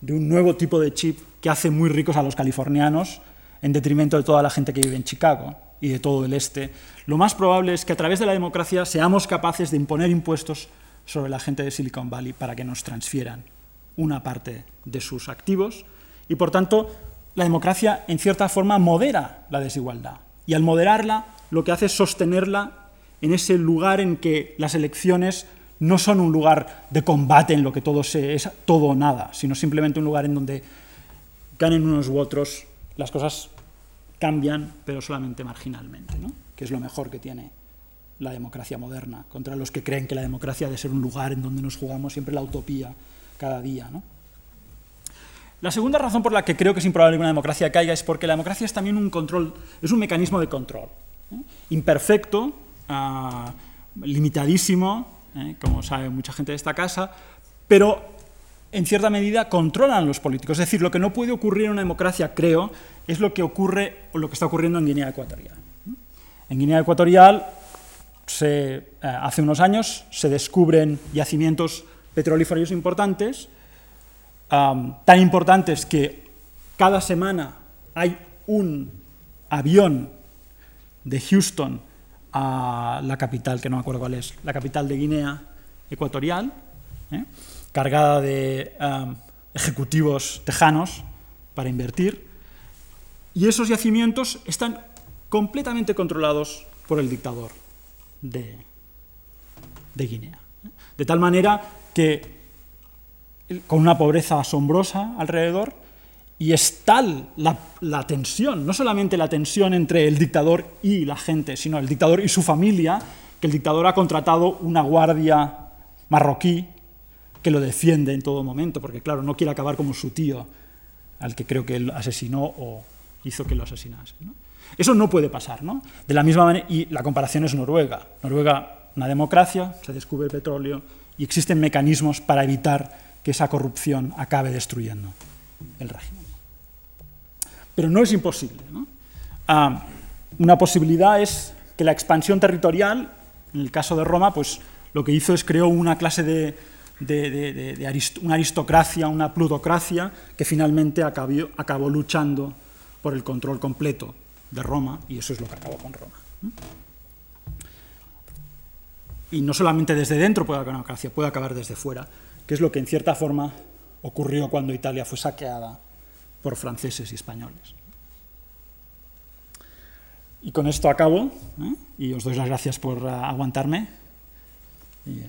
de un nuevo tipo de chip que hace muy ricos a los californianos en detrimento de toda la gente que vive en Chicago y de todo el este, lo más probable es que a través de la democracia seamos capaces de imponer impuestos sobre la gente de Silicon Valley para que nos transfieran una parte de sus activos y, por tanto, la democracia, en cierta forma, modera la desigualdad. Y al moderarla, lo que hace es sostenerla en ese lugar en que las elecciones no son un lugar de combate en lo que todo es todo o nada, sino simplemente un lugar en donde ganen unos u otros, las cosas cambian, pero solamente marginalmente, ¿no? que es lo mejor que tiene la democracia moderna, contra los que creen que la democracia ha de ser un lugar en donde nos jugamos siempre la utopía cada día. ¿no? La segunda razón por la que creo que es improbable que una democracia caiga es porque la democracia es también un control, es un mecanismo de control. ¿eh? Imperfecto, uh, limitadísimo, ¿eh? como sabe mucha gente de esta casa, pero en cierta medida controlan los políticos. Es decir, lo que no puede ocurrir en una democracia, creo, es lo que ocurre o lo que está ocurriendo en Guinea Ecuatorial. En Guinea Ecuatorial, se, eh, hace unos años, se descubren yacimientos petrolíferos importantes, tan importantes que cada semana hay un avión de Houston a la capital, que no me acuerdo cuál es, la capital de Guinea Ecuatorial, ¿eh? Cargada de um, ejecutivos tejanos para invertir, y esos yacimientos están completamente controlados por el dictador de, Guinea. De tal manera que con una pobreza asombrosa alrededor, y es tal la, tensión, no solamente la tensión entre el dictador y la gente, sino el dictador y su familia, que el dictador ha contratado una guardia marroquí que lo defiende en todo momento, porque claro, no quiere acabar como su tío, al que creo que él asesinó o hizo que lo asesinase. ¿no? Eso no puede pasar, ¿no? De la misma manera, y la comparación es Noruega. Noruega, una democracia, se descubre el petróleo y existen mecanismos para evitar que esa corrupción acabe destruyendo el régimen. Pero no es imposible. ¿no? Ah, una posibilidad es que la expansión territorial, en el caso de Roma, pues lo que hizo es creó una clase de, de, una aristocracia, una plutocracia, que finalmente acabó, luchando por el control completo de Roma, y eso es lo que acabó con Roma. Y no solamente desde dentro puede haber una democracia, puede acabar desde fuera, que es lo que en cierta forma ocurrió cuando Italia fue saqueada por franceses y españoles. Y con esto acabo, ¿eh? y os doy las gracias por uh, aguantarme. Eh.